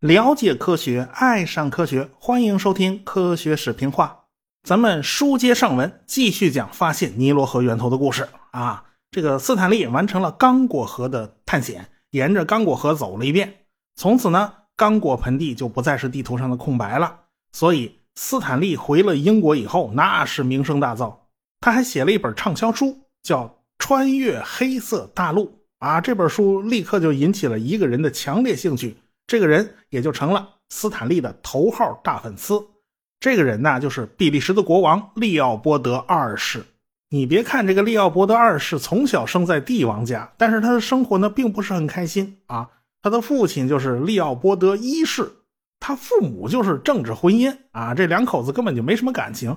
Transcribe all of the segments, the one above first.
了解科学，爱上科学，欢迎收听《科学视频化》。咱们书接上文，继续讲发现尼罗河源头的故事啊。这个斯坦利完成了刚果河的探险，沿着刚果河走了一遍。从此呢，刚果盆地就不再是地图上的空白了。所以，斯坦利回了英国以后，那是名声大噪。他还写了一本畅销书，叫《穿越黑色大陆》啊。这本书立刻就引起了一个人的强烈兴趣。这个人也就成了斯坦利的头号大粉丝。这个人呢，就是比利时的国王利奥波德二世。你别看这个利奥波德二世从小生在帝王家，但是他的生活呢，并不是很开心啊。他的父亲就是利奥波德一世，他父母就是政治婚姻啊，这两口子根本就没什么感情。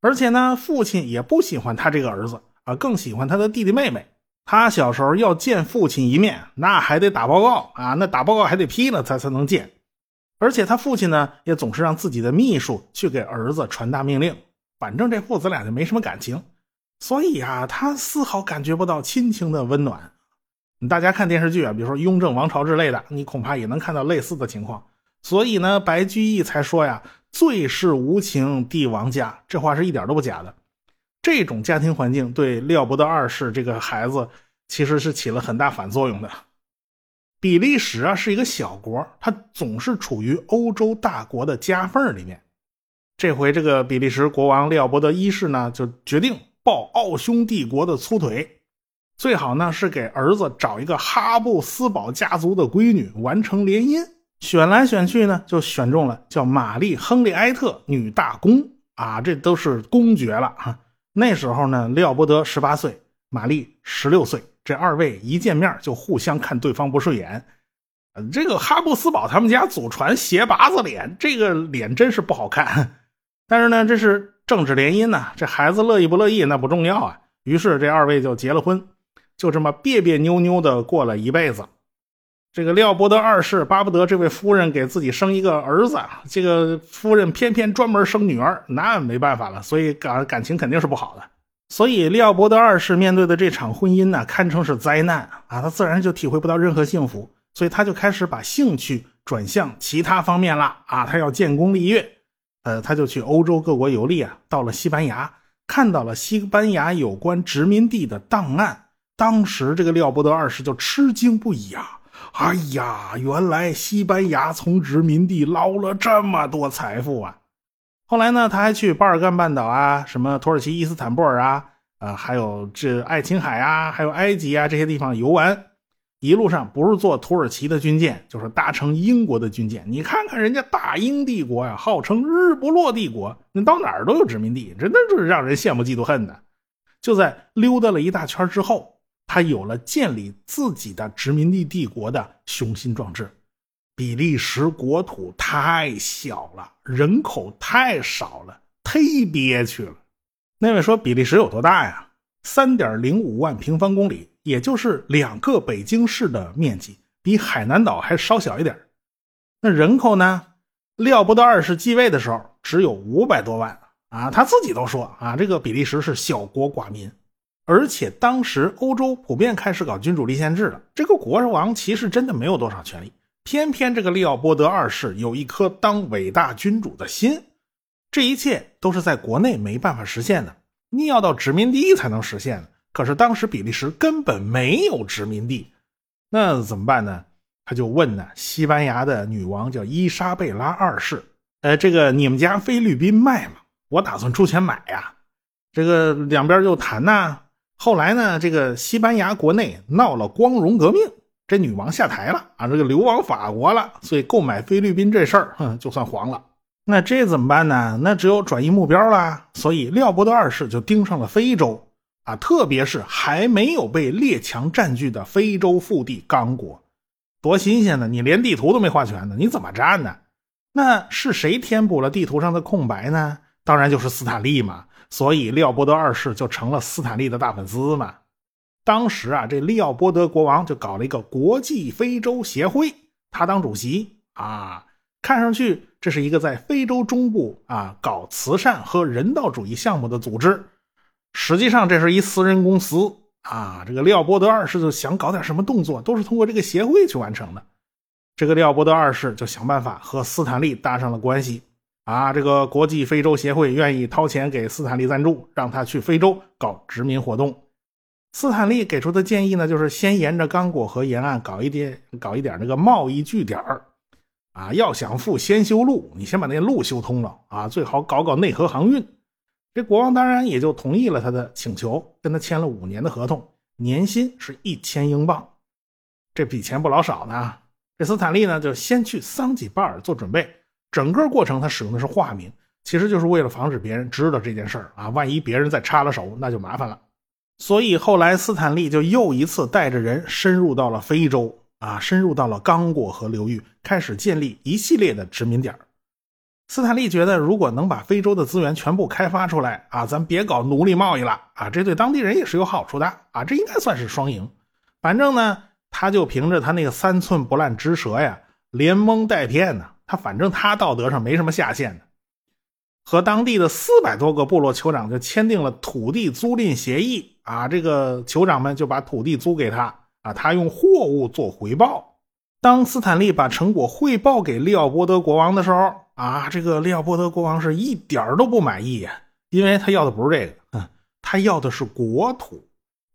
而且呢，父亲也不喜欢他这个儿子啊，更喜欢他的弟弟妹妹。他小时候要见父亲一面，那还得打报告啊，那打报告还得批了他才能见。而且他父亲呢，也总是让自己的秘书去给儿子传达命令。反正这父子俩就没什么感情，所以啊，他丝毫感觉不到亲情的温暖。大家看电视剧啊，比如说《雍正王朝》之类的，你恐怕也能看到类似的情况。所以呢，白居易才说呀：“最是无情帝王家。”这话是一点都不假的。这种家庭环境对利奥波德二世这个孩子其实是起了很大反作用的。比利时啊是一个小国，它总是处于欧洲大国的夹缝里面。这回这个比利时国王利奥波德一世呢，就决定抱奥匈帝国的粗腿，最好呢是给儿子找一个哈布斯堡家族的闺女完成联姻。选来选去呢，就选中了叫玛丽·亨利埃特女大公啊，这都是公爵了啊。那时候呢，利奥波德十八岁，玛丽十六岁，这二位一见面就互相看对方不顺眼。这个哈布斯堡他们家祖传斜拔子脸，这个脸真是不好看。但是呢，这是政治联姻呐，这孩子乐意不乐意那不重要啊。于是这二位就结了婚，就这么别别扭扭的过了一辈子。这个利奥波德二世巴不得这位夫人给自己生一个儿子，这个夫人偏偏专门生女儿，那没办法了，所以感感情肯定是不好的。所以利奥波德二世面对的这场婚姻呢，堪称是灾难啊！他自然就体会不到任何幸福，所以他就开始把兴趣转向其他方面了啊！他要建功立业，呃，他就去欧洲各国游历啊，到了西班牙，看到了西班牙有关殖民地的档案，当时这个利奥波德二世就吃惊不已啊！哎呀，原来西班牙从殖民地捞了这么多财富啊！后来呢，他还去巴尔干半岛啊，什么土耳其伊斯坦布尔啊，啊，还有这爱琴海啊，还有埃及啊这些地方游玩。一路上不是坐土耳其的军舰，就是搭乘英国的军舰。你看看人家大英帝国呀，号称日不落帝国，那到哪儿都有殖民地，真的是让人羡慕嫉妒恨的。就在溜达了一大圈之后。他有了建立自己的殖民地帝国的雄心壮志。比利时国土太小了，人口太少了，忒憋屈了。那位说比利时有多大呀？三点零五万平方公里，也就是两个北京市的面积，比海南岛还稍小一点。那人口呢？利奥波德二世继位的时候只有五百多万啊，他自己都说啊，这个比利时是小国寡民。而且当时欧洲普遍开始搞君主立宪制了，这个国王其实真的没有多少权利。偏偏这个利奥波德二世有一颗当伟大君主的心，这一切都是在国内没办法实现的，你要到殖民地才能实现。可是当时比利时根本没有殖民地，那怎么办呢？他就问呢，西班牙的女王叫伊莎贝拉二世，呃，这个你们家菲律宾卖吗？我打算出钱买呀。这个两边就谈呐。后来呢，这个西班牙国内闹了光荣革命，这女王下台了啊，这个流亡法国了，所以购买菲律宾这事儿，哼，就算黄了。那这怎么办呢？那只有转移目标了。所以廖伯德二世就盯上了非洲啊，特别是还没有被列强占据的非洲腹地刚果，多新鲜呢！你连地图都没画全呢，你怎么占呢？那是谁填补了地图上的空白呢？当然就是斯坦利嘛。所以，利奥波德二世就成了斯坦利的大粉丝嘛。当时啊，这利奥波德国王就搞了一个国际非洲协会，他当主席啊。看上去这是一个在非洲中部啊搞慈善和人道主义项目的组织，实际上这是一私人公司啊，这个利奥波德二世就想搞点什么动作，都是通过这个协会去完成的。这个利奥波德二世就想办法和斯坦利搭上了关系。啊，这个国际非洲协会愿意掏钱给斯坦利赞助，让他去非洲搞殖民活动。斯坦利给出的建议呢，就是先沿着刚果河沿岸搞一点，搞一点那个贸易据点啊，要想富，先修路，你先把那路修通了啊，最好搞搞内河航运。这国王当然也就同意了他的请求，跟他签了五年的合同，年薪是一千英镑，这笔钱不老少呢。这斯坦利呢，就先去桑吉巴尔做准备。整个过程他使用的是化名，其实就是为了防止别人知道这件事儿啊，万一别人再插了手，那就麻烦了。所以后来斯坦利就又一次带着人深入到了非洲啊，深入到了刚果河流域，开始建立一系列的殖民点斯坦利觉得，如果能把非洲的资源全部开发出来啊，咱别搞奴隶贸易了啊，这对当地人也是有好处的啊，这应该算是双赢。反正呢，他就凭着他那个三寸不烂之舌呀，连蒙带骗呢。他反正他道德上没什么下限的，和当地的四百多个部落酋长就签订了土地租赁协议啊，这个酋长们就把土地租给他啊，他用货物做回报。当斯坦利把成果汇报给利奥波德国王的时候啊，这个利奥波德国王是一点都不满意呀，因为他要的不是这个，嗯，他要的是国土。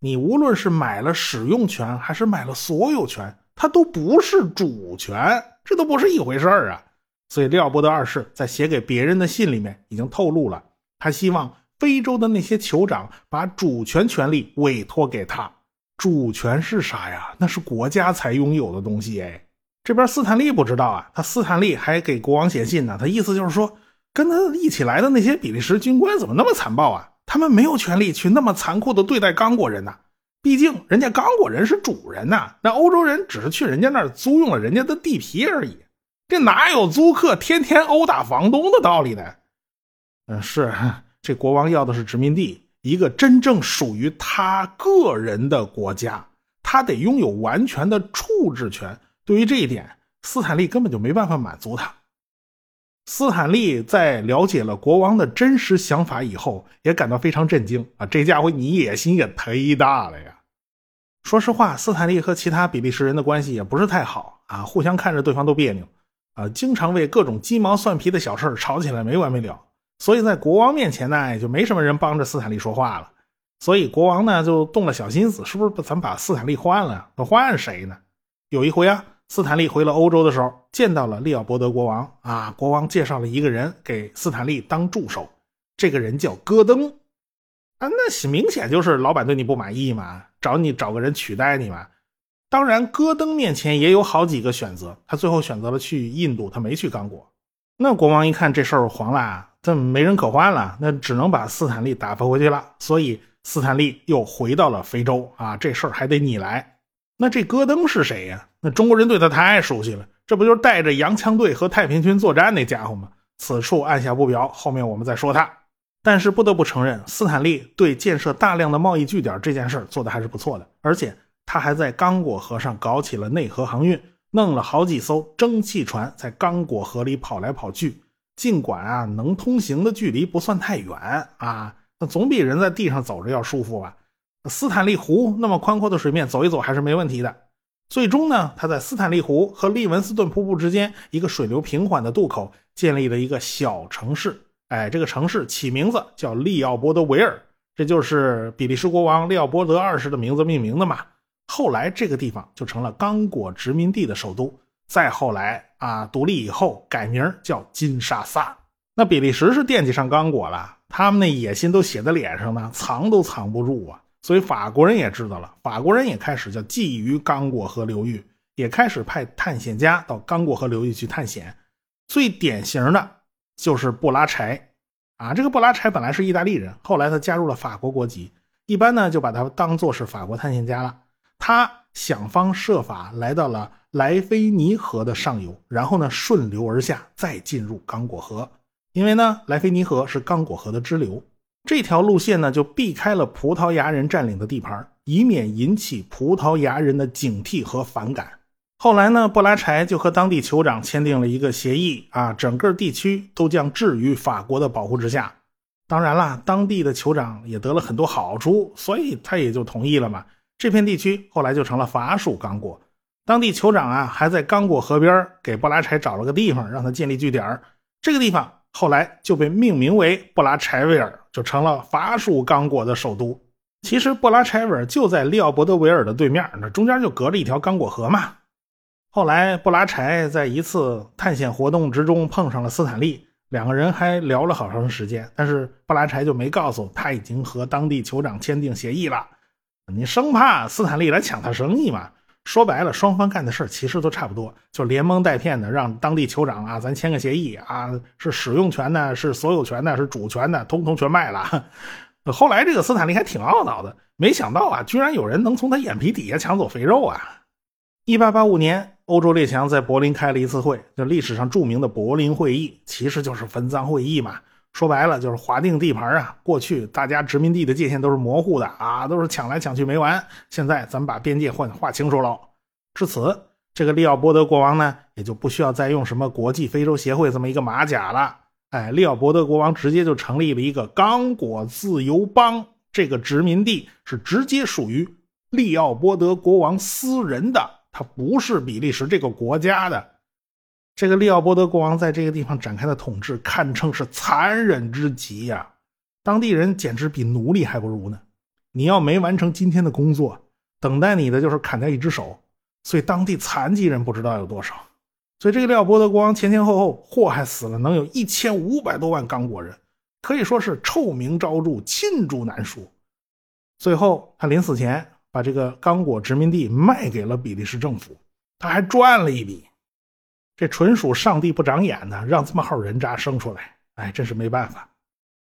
你无论是买了使用权还是买了所有权，他都不是主权。这都不是一回事儿啊！所以利奥波德二世在写给别人的信里面已经透露了，他希望非洲的那些酋长把主权权力委托给他。主权是啥呀？那是国家才拥有的东西哎。这边斯坦利不知道啊，他斯坦利还给国王写信呢，他意思就是说，跟他一起来的那些比利时军官怎么那么残暴啊？他们没有权利去那么残酷的对待刚果人呐。毕竟，人家刚果人是主人呐，那欧洲人只是去人家那儿租用了人家的地皮而已，这哪有租客天天殴打房东的道理呢？嗯，是这国王要的是殖民地，一个真正属于他个人的国家，他得拥有完全的处置权。对于这一点，斯坦利根本就没办法满足他。斯坦利在了解了国王的真实想法以后，也感到非常震惊啊！这家伙你野心也忒大了呀！说实话，斯坦利和其他比利时人的关系也不是太好啊，互相看着对方都别扭啊，经常为各种鸡毛蒜皮的小事吵起来没完没了。所以在国王面前呢，也就没什么人帮着斯坦利说话了。所以国王呢就动了小心思，是不是咱把斯坦利换了？换谁呢？有一回啊。斯坦利回了欧洲的时候，见到了利奥波德国王啊。国王介绍了一个人给斯坦利当助手，这个人叫戈登啊。那明显就是老板对你不满意嘛，找你找个人取代你嘛。当然，戈登面前也有好几个选择，他最后选择了去印度，他没去刚果。那国王一看这事儿黄了，这没人可换了，那只能把斯坦利打发回去了。所以斯坦利又回到了非洲啊，这事儿还得你来。那这戈登是谁呀？那中国人对他太熟悉了，这不就是带着洋枪队和太平军作战那家伙吗？此处按下不表，后面我们再说他。但是不得不承认，斯坦利对建设大量的贸易据点这件事做的还是不错的，而且他还在刚果河上搞起了内河航运，弄了好几艘蒸汽船在刚果河里跑来跑去。尽管啊，能通行的距离不算太远啊，那总比人在地上走着要舒服吧。斯坦利湖那么宽阔的水面，走一走还是没问题的。最终呢，他在斯坦利湖和利文斯顿瀑布之间一个水流平缓的渡口建立了一个小城市。哎，这个城市起名字叫利奥波德维尔，这就是比利时国王利奥波德二世的名字命名的嘛。后来这个地方就成了刚果殖民地的首都。再后来啊，独立以后改名叫金沙萨。那比利时是惦记上刚果了，他们那野心都写在脸上呢，藏都藏不住啊。所以法国人也知道了，法国人也开始叫觊觎刚果河流域，也开始派探险家到刚果河流域去探险。最典型的就是布拉柴，啊，这个布拉柴本来是意大利人，后来他加入了法国国籍，一般呢就把他当做是法国探险家了。他想方设法来到了莱菲尼河的上游，然后呢顺流而下，再进入刚果河，因为呢莱菲尼河是刚果河的支流。这条路线呢，就避开了葡萄牙人占领的地盘，以免引起葡萄牙人的警惕和反感。后来呢，布拉柴就和当地酋长签订了一个协议啊，整个地区都将置于法国的保护之下。当然啦，当地的酋长也得了很多好处，所以他也就同意了嘛。这片地区后来就成了法属刚果。当地酋长啊，还在刚果河边给布拉柴找了个地方，让他建立据点这个地方后来就被命名为布拉柴维尔，就成了法属刚果的首都。其实布拉柴维尔就在利奥波德维尔的对面，那中间就隔着一条刚果河嘛。后来布拉柴在一次探险活动之中碰上了斯坦利。两个人还聊了好长时间，但是布拉柴就没告诉他已经和当地酋长签订协议了。你生怕斯坦利来抢他生意嘛？说白了，双方干的事其实都差不多，就连蒙带骗的，让当地酋长啊，咱签个协议啊，是使用权呢，是所有权呢，是主权呢，通通全卖了。后来这个斯坦利还挺懊恼的，没想到啊，居然有人能从他眼皮底下抢走肥肉啊！一八八五年，欧洲列强在柏林开了一次会，就历史上著名的柏林会议，其实就是分赃会议嘛。说白了就是划定地盘啊。过去大家殖民地的界限都是模糊的啊，都是抢来抢去没完。现在咱们把边界换划清楚了。至此，这个利奥波德国王呢，也就不需要再用什么国际非洲协会这么一个马甲了。哎，利奥波德国王直接就成立了一个刚果自由邦，这个殖民地是直接属于利奥波德国王私人的。他不是比利时这个国家的，这个利奥波德国王在这个地方展开的统治堪称是残忍之极呀！当地人简直比奴隶还不如呢。你要没完成今天的工作，等待你的就是砍掉一只手。所以当地残疾人不知道有多少。所以这个利奥波德国王前前后后祸害死了能有一千五百多万刚果人，可以说是臭名昭著，罄竹难书。最后他临死前。把这个刚果殖民地卖给了比利时政府，他还赚了一笔。这纯属上帝不长眼呢，让这么号人渣生出来，哎，真是没办法。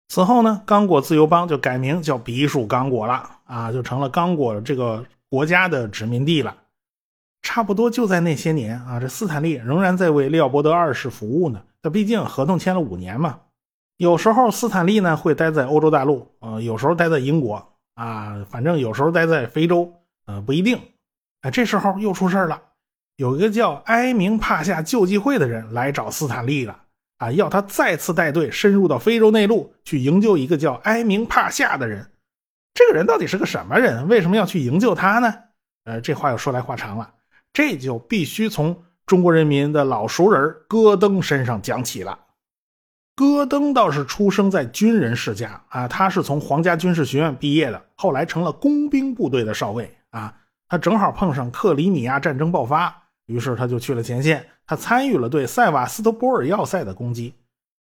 此后呢，刚果自由邦就改名叫比属刚果了啊，就成了刚果这个国家的殖民地了。差不多就在那些年啊，这斯坦利仍然在为利奥波德二世服务呢。那毕竟合同签了五年嘛。有时候斯坦利呢会待在欧洲大陆啊，有时候待在英国。啊，反正有时候待在非洲，呃，不一定。哎，这时候又出事了，有一个叫埃明帕夏救济会的人来找斯坦利了，啊，要他再次带队深入到非洲内陆去营救一个叫埃明帕夏的人。这个人到底是个什么人？为什么要去营救他呢？呃，这话又说来话长了，这就必须从中国人民的老熟人戈登身上讲起了。戈登倒是出生在军人世家啊，他是从皇家军事学院毕业的，后来成了工兵部队的少尉啊。他正好碰上克里米亚战争爆发，于是他就去了前线，他参与了对塞瓦斯托波尔要塞的攻击。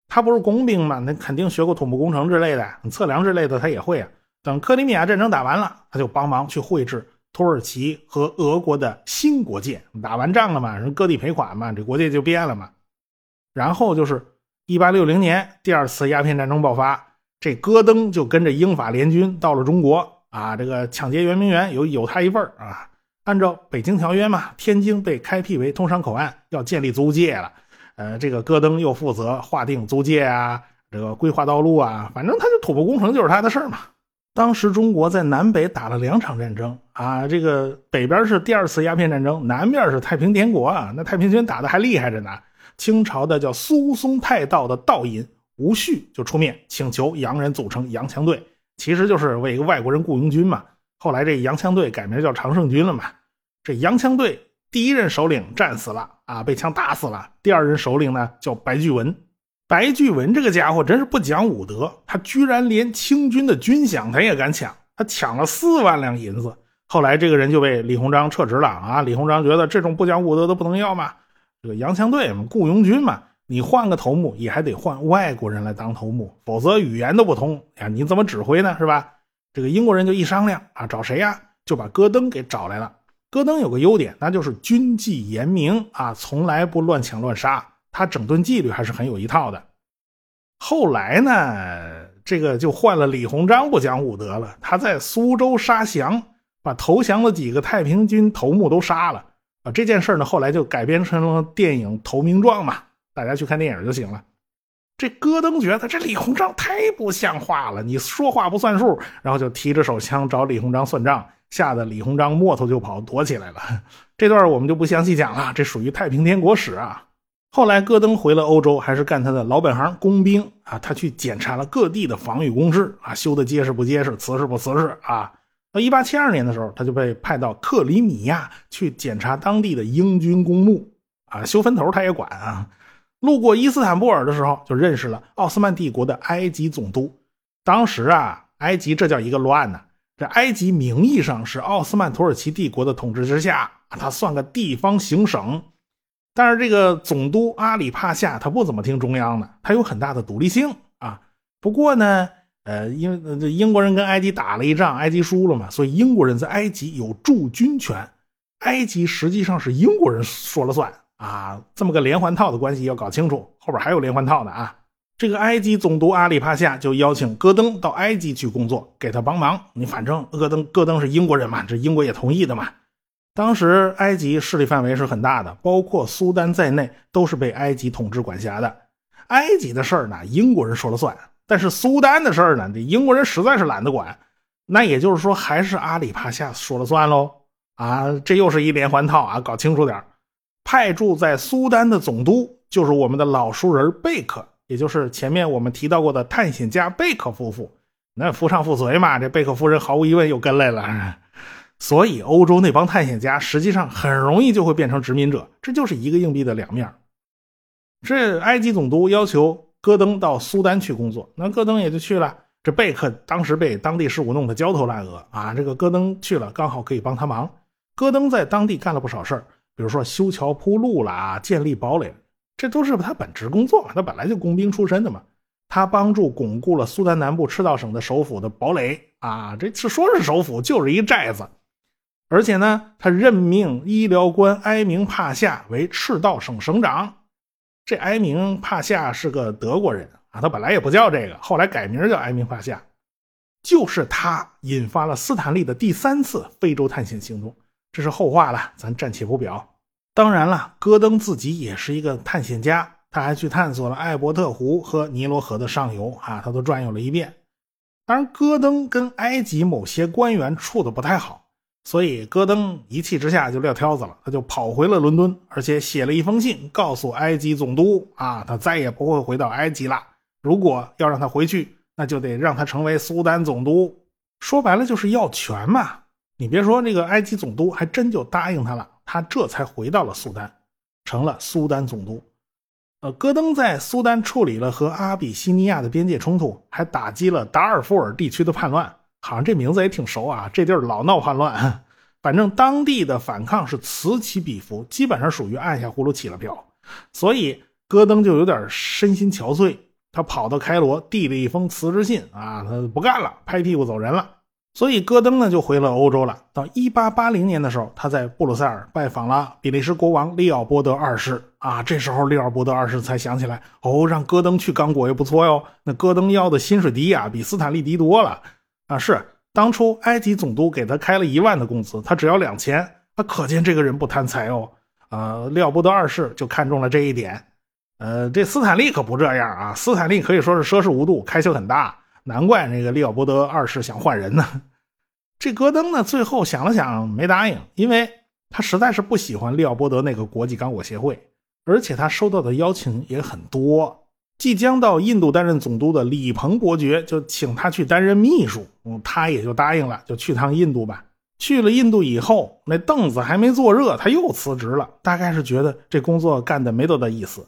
他不是工兵吗？那肯定学过土木工程之类的，测量之类的他也会啊。等克里米亚战争打完了，他就帮忙去绘制土耳其和俄国的新国界。打完仗了嘛，人割地赔款嘛，这国界就变了嘛。然后就是。一八六零年，第二次鸦片战争爆发，这戈登就跟着英法联军到了中国啊，这个抢劫圆明园有有他一份啊。按照北京条约嘛，天津被开辟为通商口岸，要建立租界了。呃，这个戈登又负责划定租界啊，这个规划道路啊，反正他就土木工程就是他的事儿嘛。当时中国在南北打了两场战争啊，这个北边是第二次鸦片战争，南面是太平天国啊，那太平军打的还厉害着呢。清朝的叫苏松泰道的道尹吴旭就出面请求洋人组成洋枪队，其实就是为一个外国人雇佣军嘛。后来这洋枪队改名叫常胜军了嘛。这洋枪队第一任首领战死了啊，被枪打死了。第二任首领呢叫白巨文，白巨文这个家伙真是不讲武德，他居然连清军的军饷他也敢抢，他抢了四万两银子。后来这个人就被李鸿章撤职了啊。李鸿章觉得这种不讲武德都不能要嘛。这个洋枪队嘛，雇佣军嘛，你换个头目也还得换外国人来当头目，否则语言都不通呀，你怎么指挥呢？是吧？这个英国人就一商量啊，找谁呀？就把戈登给找来了。戈登有个优点，那就是军纪严明啊，从来不乱抢乱杀，他整顿纪律还是很有一套的。后来呢，这个就换了李鸿章不讲武德了，他在苏州杀降，把投降的几个太平军头目都杀了。啊，这件事呢，后来就改编成了电影《投名状》嘛，大家去看电影就行了。这戈登觉得这李鸿章太不像话了，你说话不算数，然后就提着手枪找李鸿章算账，吓得李鸿章摸头就跑，躲起来了。这段我们就不详细讲了，这属于太平天国史啊。后来戈登回了欧洲，还是干他的老本行工兵啊。他去检查了各地的防御工事啊，修的结实不结实，瓷实不瓷实啊。到一八七二年的时候，他就被派到克里米亚去检查当地的英军公墓啊，修坟头他也管啊。路过伊斯坦布尔的时候，就认识了奥斯曼帝国的埃及总督。当时啊，埃及这叫一个乱呐。这埃及名义上是奥斯曼土耳其帝国的统治之下，他算个地方行省。但是这个总督阿里帕夏他不怎么听中央的，他有很大的独立性啊。不过呢，呃，因为英国人跟埃及打了一仗，埃及输了嘛，所以英国人在埃及有驻军权。埃及实际上是英国人说了算啊，这么个连环套的关系要搞清楚，后边还有连环套的啊。这个埃及总督阿里帕夏就邀请戈登到埃及去工作，给他帮忙。你反正戈登戈登是英国人嘛，这英国也同意的嘛。当时埃及势力范围是很大的，包括苏丹在内都是被埃及统治管辖的。埃及的事儿呢，英国人说了算；但是苏丹的事儿呢，这英国人实在是懒得管。那也就是说，还是阿里帕夏说了算喽。啊，这又是一连环套啊！搞清楚点派驻在苏丹的总督就是我们的老熟人贝克，也就是前面我们提到过的探险家贝克夫妇。那夫唱妇随嘛，这贝克夫人毫无疑问又跟来了。所以，欧洲那帮探险家实际上很容易就会变成殖民者，这就是一个硬币的两面。这埃及总督要求戈登到苏丹去工作，那戈登也就去了。这贝克当时被当地事务弄得焦头烂额啊，这个戈登去了，刚好可以帮他忙。戈登在当地干了不少事儿，比如说修桥铺路啦、建立堡垒，这都是他本职工作。他本来就工兵出身的嘛，他帮助巩固了苏丹南部赤道省的首府的堡垒啊，这是说是首府，就是一寨子。而且呢，他任命医疗官埃明帕夏为赤道省省长。这埃明帕夏是个德国人啊，他本来也不叫这个，后来改名叫埃明帕夏。就是他引发了斯坦利的第三次非洲探险行动，这是后话了，咱暂且不表。当然了，戈登自己也是一个探险家，他还去探索了艾伯特湖和尼罗河的上游啊，他都转悠了一遍。当然，戈登跟埃及某些官员处的不太好。所以，戈登一气之下就撂挑子了，他就跑回了伦敦，而且写了一封信，告诉埃及总督啊，他再也不会回到埃及了。如果要让他回去，那就得让他成为苏丹总督。说白了就是要权嘛。你别说，这个埃及总督还真就答应他了，他这才回到了苏丹，成了苏丹总督。呃，戈登在苏丹处理了和阿比西尼亚的边界冲突，还打击了达尔富尔地区的叛乱。好像这名字也挺熟啊，这地儿老闹叛乱，反正当地的反抗是此起彼伏，基本上属于按下葫芦起了瓢，所以戈登就有点身心憔悴，他跑到开罗递了一封辞职信啊，他不干了，拍屁股走人了。所以戈登呢就回了欧洲了。到一八八零年的时候，他在布鲁塞尔拜访了比利时国王利奥波德二世啊，这时候利奥波德二世才想起来，哦，让戈登去刚果也不错哟，那戈登要的薪水低呀，比斯坦利低多了。啊，是当初埃及总督给他开了一万的工资，他只要两千，那可见这个人不贪财哦。呃，利奥波德二世就看中了这一点。呃，这斯坦利可不这样啊，斯坦利可以说是奢侈无度，开销很大，难怪那个利奥波德二世想换人呢。这戈登呢，最后想了想没答应，因为他实在是不喜欢利奥波德那个国际刚果协会，而且他收到的邀请也很多。即将到印度担任总督的李鹏伯爵就请他去担任秘书，嗯，他也就答应了，就去趟印度吧。去了印度以后，那凳子还没坐热，他又辞职了。大概是觉得这工作干的没多大意思。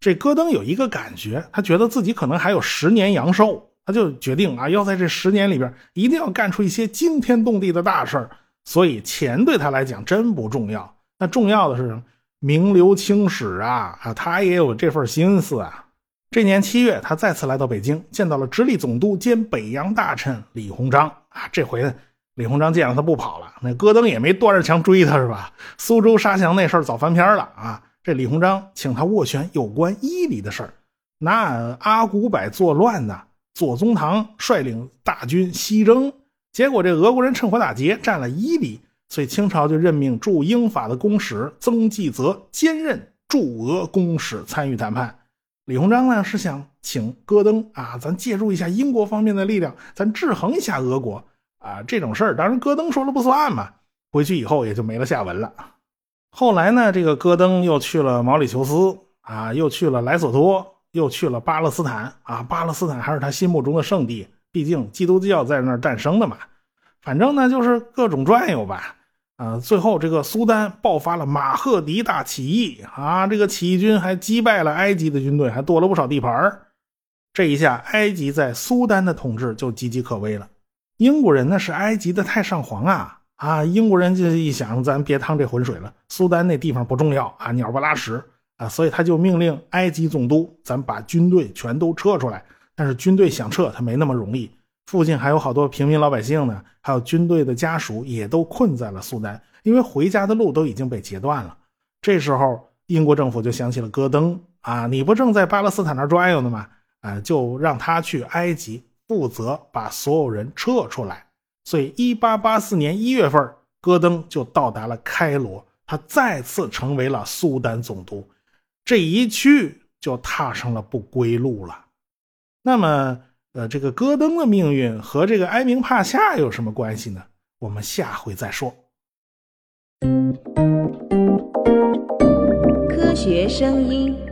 这戈登有一个感觉，他觉得自己可能还有十年阳寿，他就决定啊，要在这十年里边一定要干出一些惊天动地的大事儿。所以钱对他来讲真不重要，那重要的是名留青史啊啊，他也有这份心思啊。这年七月，他再次来到北京，见到了直隶总督兼北洋大臣李鸿章啊。这回李鸿章见了他不跑了，那戈登也没端着枪追他，是吧？苏州杀降那事儿早翻篇了啊。这李鸿章请他斡旋有关伊犁的事儿。那阿古柏作乱呢，左宗棠率领大军西征，结果这俄国人趁火打劫，占了伊犁，所以清朝就任命驻英法的公使曾纪泽兼任驻俄公使，参与谈判。李鸿章呢是想请戈登啊，咱借助一下英国方面的力量，咱制衡一下俄国啊。这种事儿当然戈登说了不算嘛。回去以后也就没了下文了。后来呢，这个戈登又去了毛里求斯啊，又去了莱索托，又去了巴勒斯坦啊。巴勒斯坦还是他心目中的圣地，毕竟基督教在那儿诞生的嘛。反正呢，就是各种转悠吧。啊，最后这个苏丹爆发了马赫迪大起义啊，这个起义军还击败了埃及的军队，还夺了不少地盘这一下，埃及在苏丹的统治就岌岌可危了。英国人那是埃及的太上皇啊啊！英国人就一想，咱别趟这浑水了，苏丹那地方不重要啊，鸟不拉屎啊，所以他就命令埃及总督，咱把军队全都撤出来。但是军队想撤，他没那么容易。附近还有好多平民老百姓呢，还有军队的家属也都困在了苏丹，因为回家的路都已经被截断了。这时候，英国政府就想起了戈登啊，你不正在巴勒斯坦那转悠呢吗？啊，就让他去埃及负责把所有人撤出来。所以，一八八四年一月份，戈登就到达了开罗，他再次成为了苏丹总督。这一去就踏上了不归路了。那么。呃，这个戈登的命运和这个埃明帕夏有什么关系呢？我们下回再说。科学声音。